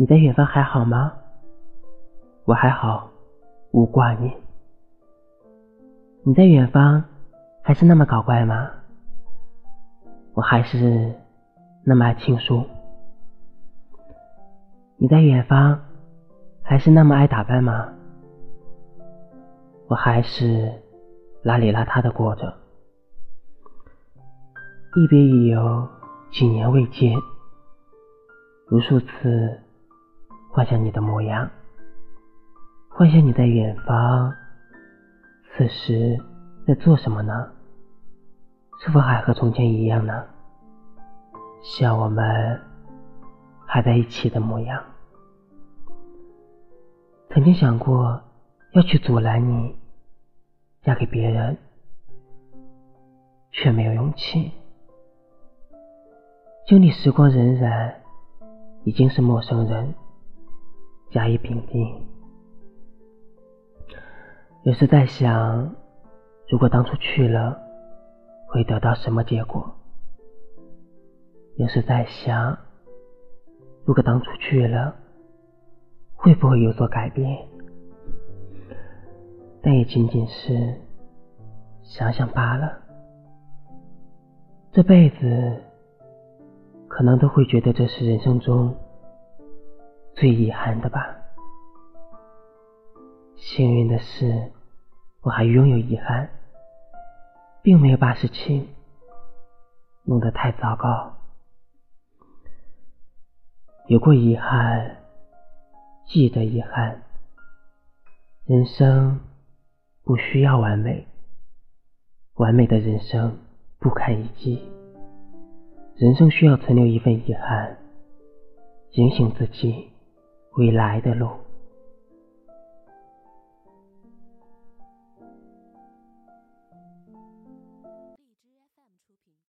你在远方还好吗？我还好，无挂念。你在远方还是那么搞怪吗？我还是那么爱情书。你在远方还是那么爱打扮吗？我还是邋里邋遢的过着。一别已有几年未见，无数次幻想你的模样，幻想你在远方，此时在做什么呢？是否还和从前一样呢？像我们还在一起的模样。曾经想过要去阻拦你。嫁给别人，却没有勇气。经历时光荏苒，已经是陌生人，甲乙丙丁。有时在想，如果当初去了，会得到什么结果？有时在想，如果当初去了，会不会有所改变？但也仅仅是想想罢了。这辈子可能都会觉得这是人生中最遗憾的吧。幸运的是，我还拥有遗憾，并没有把事情弄得太糟糕。有过遗憾，记得遗憾，人生。不需要完美，完美的人生不堪一击。人生需要存留一份遗憾，警醒自己未来的路。